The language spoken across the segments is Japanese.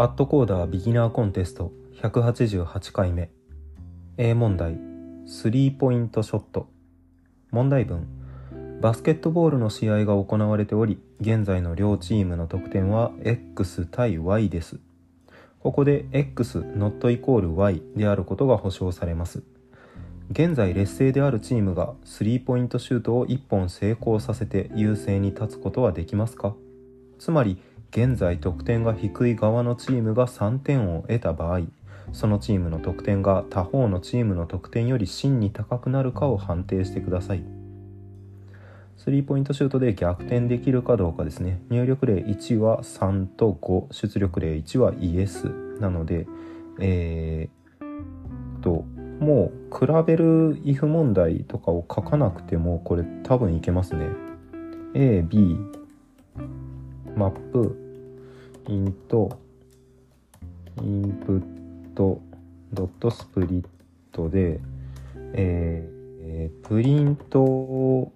アットコーダービギナーコンテスト188回目。A 問題スリーポイントショット。問題文バスケットボールの試合が行われており現在の両チームの得点は X 対 Y です。ここで X not イコール Y であることが保証されます。現在劣勢であるチームがスリーポイントシュートを1本成功させて優勢に立つことはできますか？つまり現在得点が低い側のチームが3点を得た場合そのチームの得点が他方のチームの得点より真に高くなるかを判定してください。スリーポイントシュートで逆転できるかどうかですね。入力例1は3と5出力例1はイエスなのでえー、ともう比べる if 問題とかを書かなくてもこれ多分いけますね。A、B マップイントインプットドットスプリットで、えー、プリント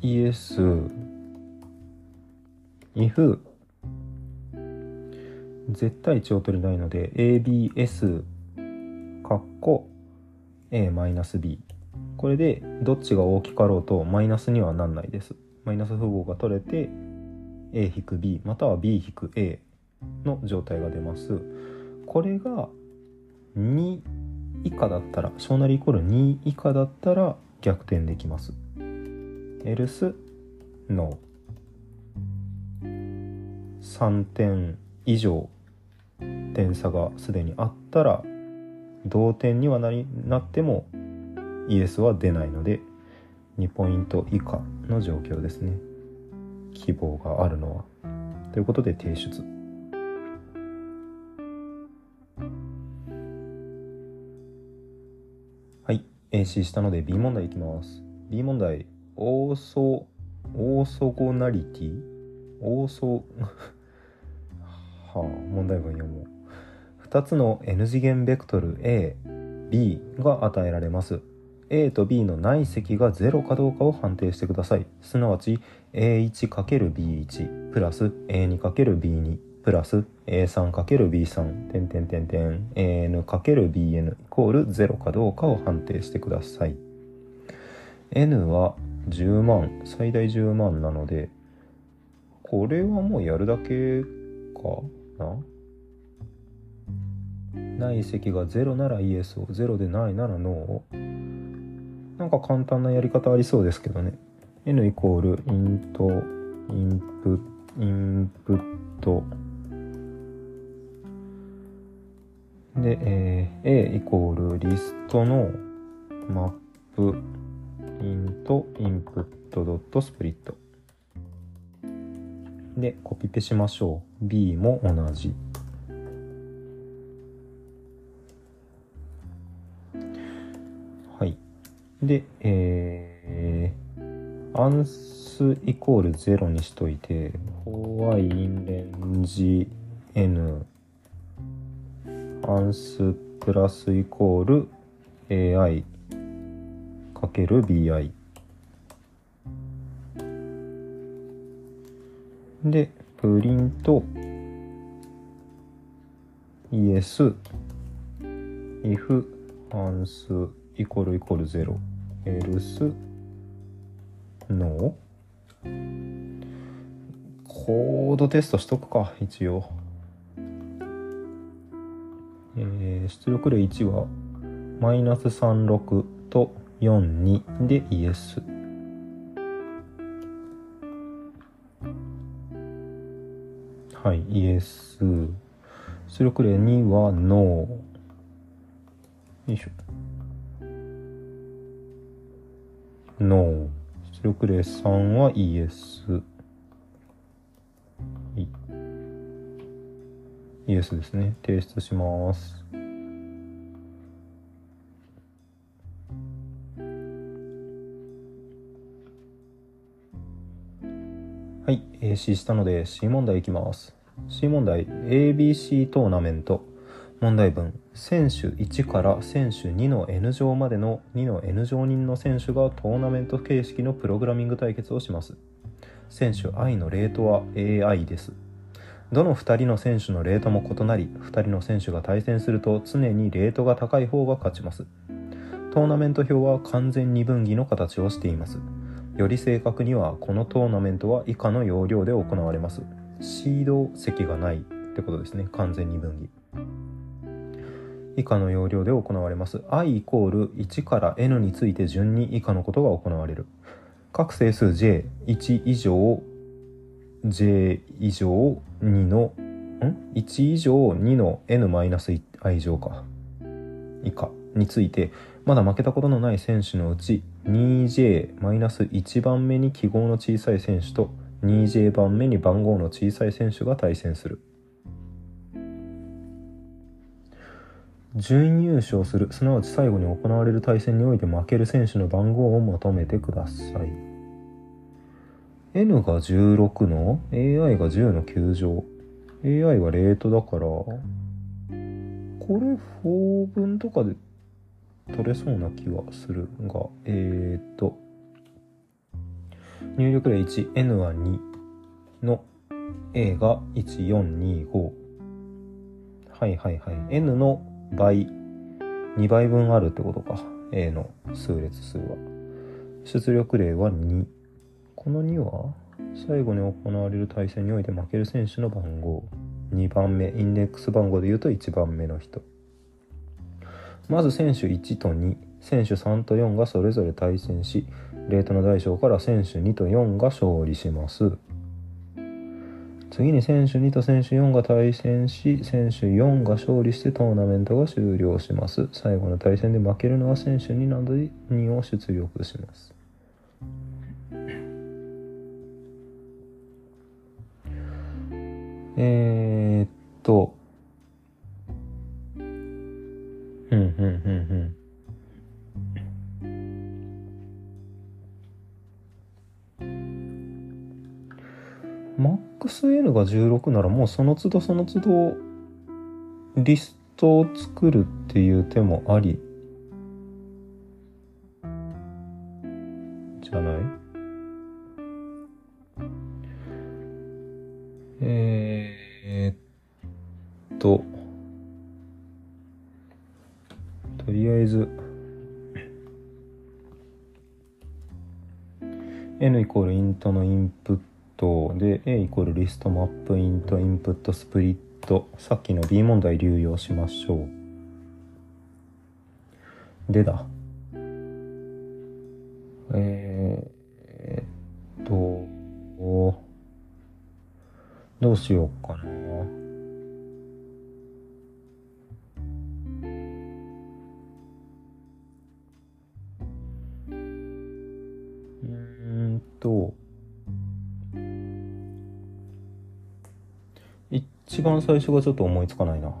ES if 絶対値を取れないので ABS カッコ A-B これでどっちが大きかろうとマイナスにはなんないです。マイナス符号が取れて A-B または B-A の状態が出ます。これが2以下だったら小なりイコール2以下だったら逆転できます。エルスの3点以上点差がすでにあったら同点にはなりなってもイエスは出ないので2ポイント以下の状況ですね。希望があるのは。ということで提出。はい。AC したので B 問題いきます。B 問題。オーソオーソゴナリティオーソ はあ問題文読もう。2つの n 次元ベクトル A、B が与えられます。A と B の内積が0かどうかを判定してください。すなわち A1×B1 プラス A2×B2 プラス A3×B3 点点点点 AN×BN イコール0かどうかを判定してください。N は10万、最大10万なので、これはもうやるだけかな？ない積が0ならイエスを0でないならノーをなんか簡単なやり方ありそうですけどね。N イコールイントインプインプットで、えー、A イコールリストのマップイントインプットドットスプリットでコピペしましょう。B も同じ。で、えー、アンスイコール0にしといて、ホワインレンジ n アンスプラスイコール ai かける bi で、プリント。es if アンスイコールイコール0エルスのコードテストしとくか一応。えー、出力例1はマイナス36と42でイエスはいイエス出力例2はノー。よいしょ。ノー出力例3はイエス。イエスですね。提出します。はい。AC したので C 問題いきます。C 問題。ABC トーナメント。問題文。選手1から選手2の N 乗までの2の N 乗人の選手がトーナメント形式のプログラミング対決をします。選手 i のレートは AI です。どの2人の選手のレートも異なり2人の選手が対戦すると常にレートが高い方が勝ちます。トーナメント表は完全二分岐の形をしています。より正確にはこのトーナメントは以下の要領で行われます。シード席がないってことですね。完全二分岐。以下の要領で行われます。I イコール1から n について順に以下のことが行われる。各整数 j1 以上 j 以上2のん？1以上2の n-i 以上か。以下についてまだ負けたことのない選手のうち 2j-1 番目に記号の小さい選手と 2j 番目に番号の小さい選手が対戦する。準優勝する。すなわち最後に行われる対戦において負ける選手の番号を求めてください。N が16の AI が10の9乗 AI はレートだからこれ4分とかで取れそうな気はするがえー、と入力例 1N は2の A が1425はいはいはい。N の倍2倍分あるってことか。A の数列数は。出力例は2この2は最後に行われる対戦において負ける選手の番号。2番目インデックス番号で言うと1番目の人。まず選手1と2選手3と4がそれぞれ対戦しレートの大小から選手2と4が勝利します。次に選手2と選手4が対戦し選手4が勝利してトーナメントが終了します。最後の対戦で負けるのは選手2などで2を出力します。えー、っとが16ならもうその都度その都度リストを作るっていう手もありじゃない？えー、っととりあえず n イコールイントのインプットで A イコールリストマップイントインプットスプリット。さっきの B 問題流用しましょう。でだ。えー、っとどうしようかな。番最初がちょっと思いつかないな。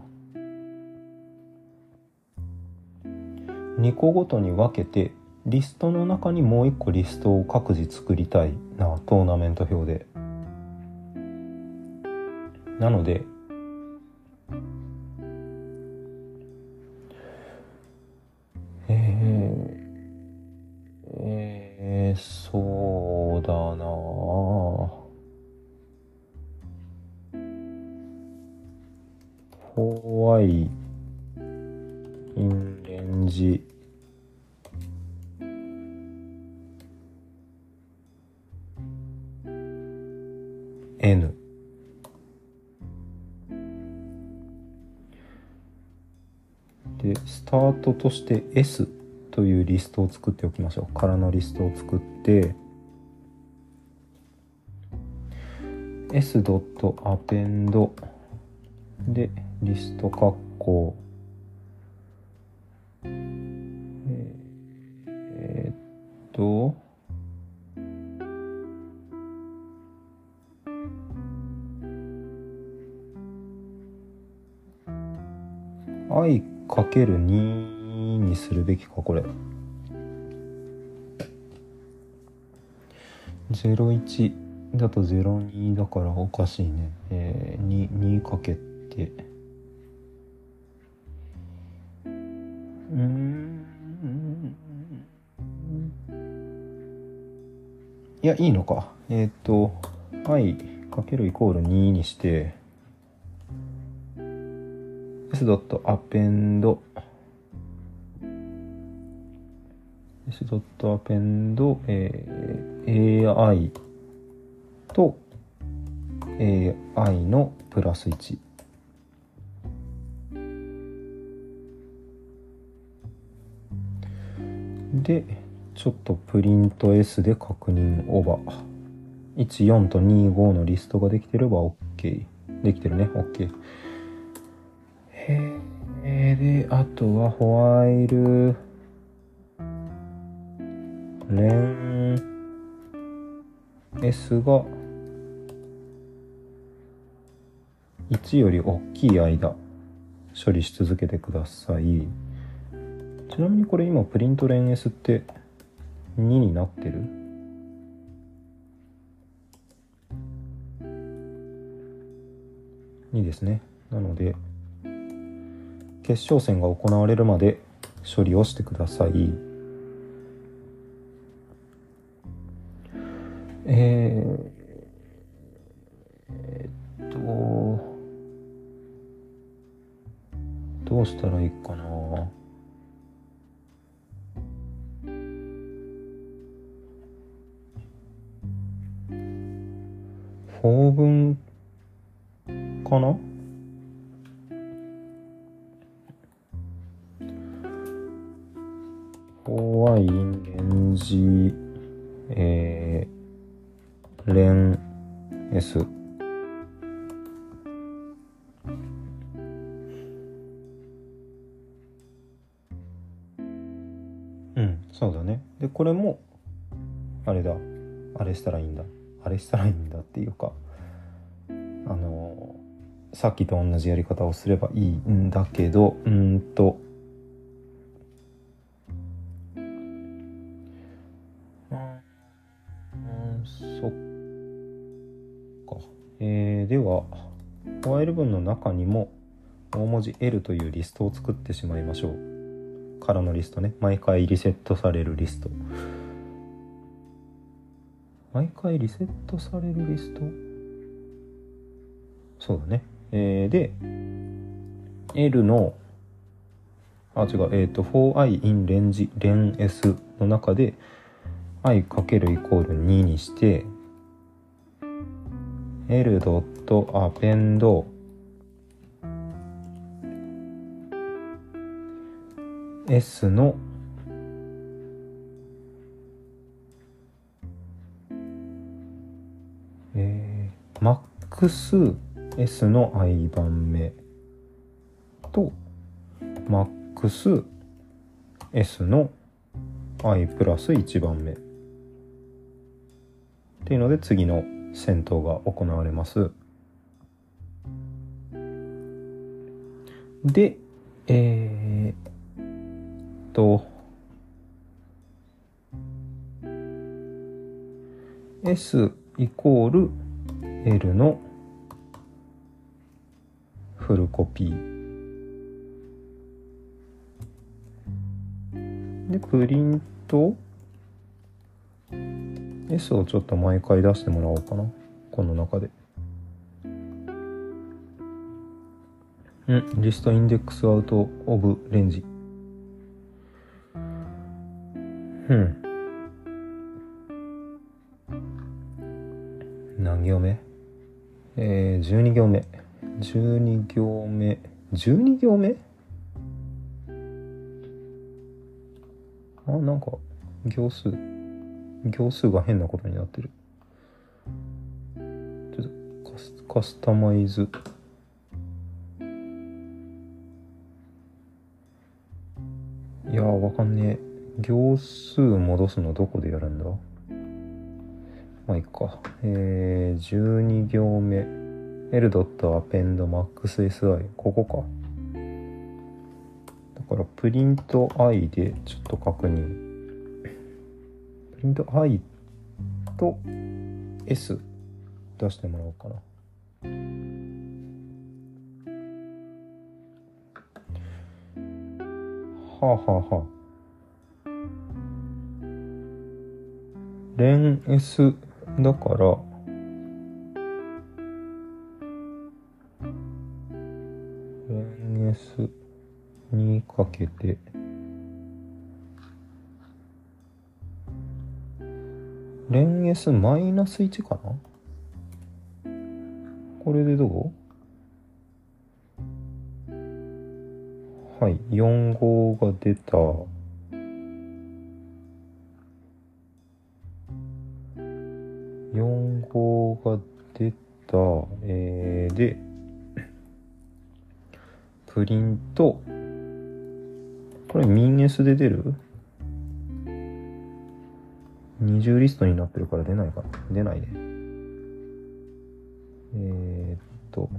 2個ごとに分けてリストの中にもう一個リストを各自作りたいなトーナメント表で。なのでえー、えー、そうだな。ホワインレンジ。N でスタートとして S というリストを作っておきましょう。空のリストを作って。S.append でリスト括弧。えー、っと。愛かける2にするべきかこれ。01だと02だからおかしいね。えー、2, 2かけて。いやいいのか。えっ、ー、と i かけるイコール2にして。S.append s.append、えー、AI と AI のプラス1でちょっとプリント S で確認オーバー14と25のリストができてれば OK できてるね。OK へえであとはホワイル。レン。S が。1より大きい間。処理し続けてください。ちなみにこれ今プリントレン S って2になってる？2ですね。なので決勝戦が行われるまで処理をしてください。えー、えー、っとどうしたらいいかな。かな法はインレンジ、えー、レン S うんそうだね。でこれもあれだ。あれしたらいいんだ。あれしたらいいんだっていうかさっきと同じやり方をすればいいんだけどうんと。うんそっか。えー、ではホワイル文の中にも大文字 L というリストを作ってしまいましょう。からのリストね。毎回リセットされるリスト。毎回リセットされるリスト？そうだね。えー、で、L の、あ、違う、えっ、ー、と、4i in レンジ、レン S の中で、i かけるイコール2にして、l ドットアペンド。S のえー、マックス S の i 番目とマックス S の i プラス1番目っていうので次の戦闘が行われます。で、えー、と、S イコール L のフルコピー。でプリント。S をちょっと毎回出してもらおうかな。この中で。うん。リストインデックスアウトオブレンジ。うん。何行目？えー、12行目。12行目。12行目？あ、なんか、行数。行数が変なことになってる。ちょっとカスカスタマイズ。いやー、わかんねえ。行数戻すのどこでやるんだ？まあいいか。えー、12行目。L. ドットアペンドマックス SI。ここか。だから、プリント i でちょっと確認。プリント i と S 出してもらおうかな。はあはあはあ。レン S だから、にかけて。連 S マイナス1かな？これでどう？はい4号が出た。4号が出た、えー、でプリント。これミン S で出る？二重リストになってるから出ないかな？出ないね。えー、っと。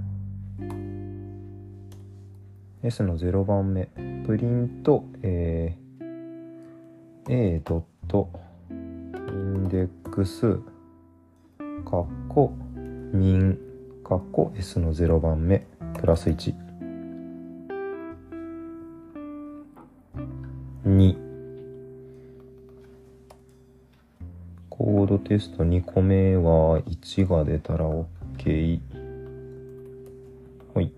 S の0番目。プリント、えー、A ドット。インデックス。カッコミンカッコ S の0番目。プラス1テスト2個目は1が出たら OK はい。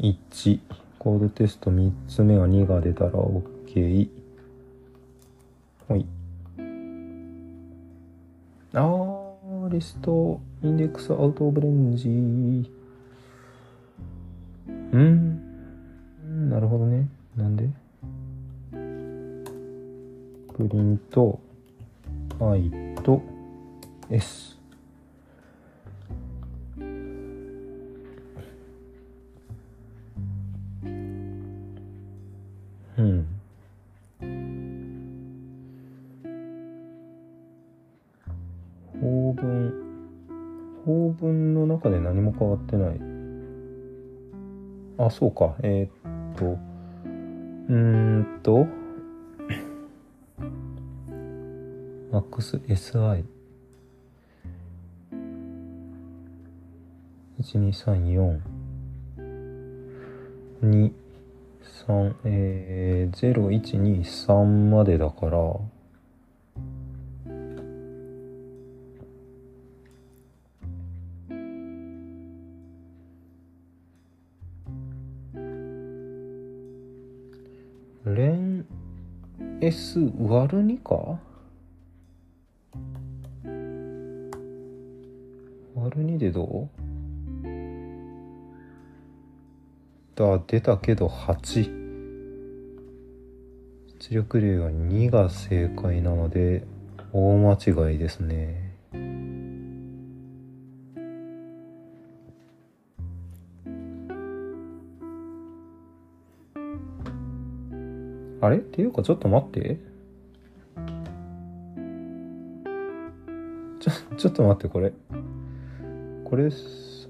1コードテスト3つ目は2が出たら OK はい。あーリストインデックスアウトオブレンジ。うん。プリント i と s うん。法文法文の中で何も変わってない。あそうか。えー、っと、うんと、XSI1234 23えー、0123までだから。連 S 割る2か？でどう？だ出たけど8出力量は2が正解なので大間違いですね。あれ？っていうかちょっと待って。ちょちょっと待ってこれ。これさ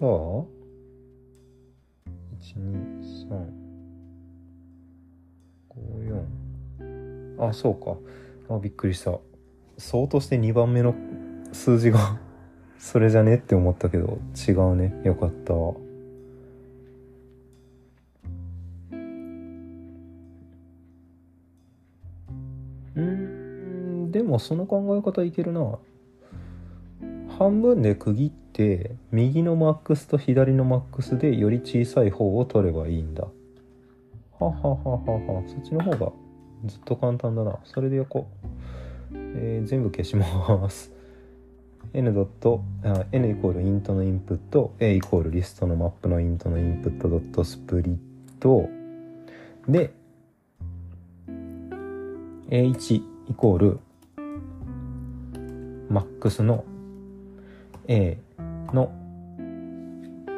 12354あそうか。あびっくりした。そうとして2番目の数字が それじゃねって思ったけど違うね。よかった。うんでもその考え方いけるな。半分で区切って右のマックスと左のマックスでより小さい方を取ればいいんだ。ははははは。そっちの方がずっと簡単だな。それでよこう、えー、全部消します。n ドット n イコールイントのインプット a イコールリストのマップのイントのインプットドットスプリット。で a1 イコールマックスの A の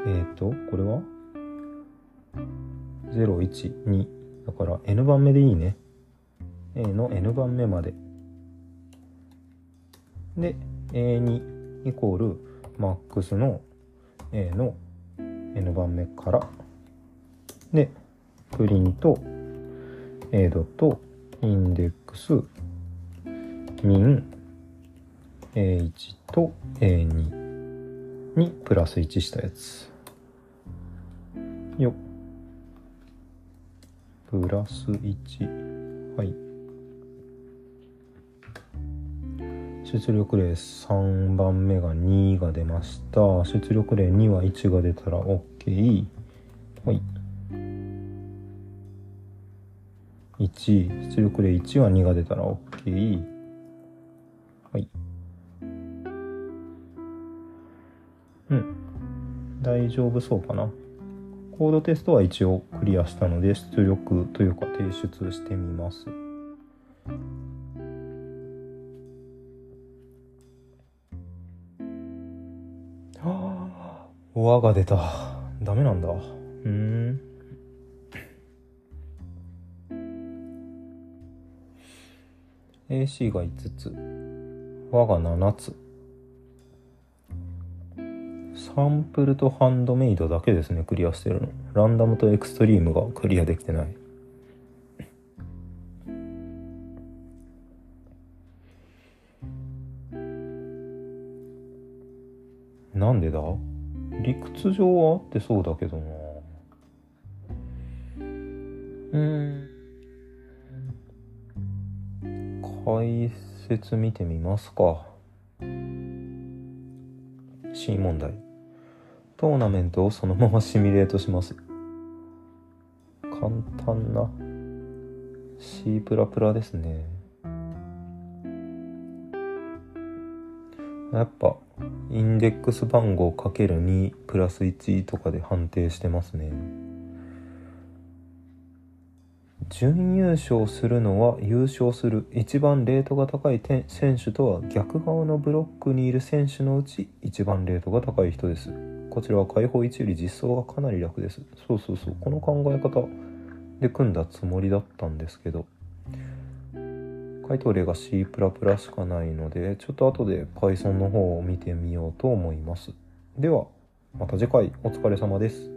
えっ、ー、とこれは？012だから N 番目でいいね。A の N 番目まで。で A2 イコールマックスの A の N 番目から。でプリント A ドットインデックスミン A1 と A2 にプラス1したやつ。よプラス1はい。出力例3番目が2が出ました。出力例2は1が出たら OK はい。1出力で1は2が出たら OK はい。うん。大丈夫そうかな。コードテストは一応クリアしたので出力というか提出してみます。はあ輪が出た。ダメなんだ。うん。AC が5つ。輪が7つ。サンプルとハンドメイドだけですねクリアしてるの。ランダムとエクストリームがクリアできてない。なんでだ？理屈上はあってそうだけどな。うん。解説見てみますか。C 問題。トーナメントをそのままシミュレートします。簡単な。C++ ですね。やっぱインデックス番号 ×2 プラス1とかで判定してますね。準優勝するのは優勝する一番レートが高い選手とは逆側のブロックにいる選手のうち一番レートが高い人です。こちらは解放1より実装がかなり楽です。そうそうそう。この考え方で組んだつもりだったんですけど。回答例が C++ しかないのでちょっと後で Python の方を見てみようと思います。ではまた次回。お疲れ様です。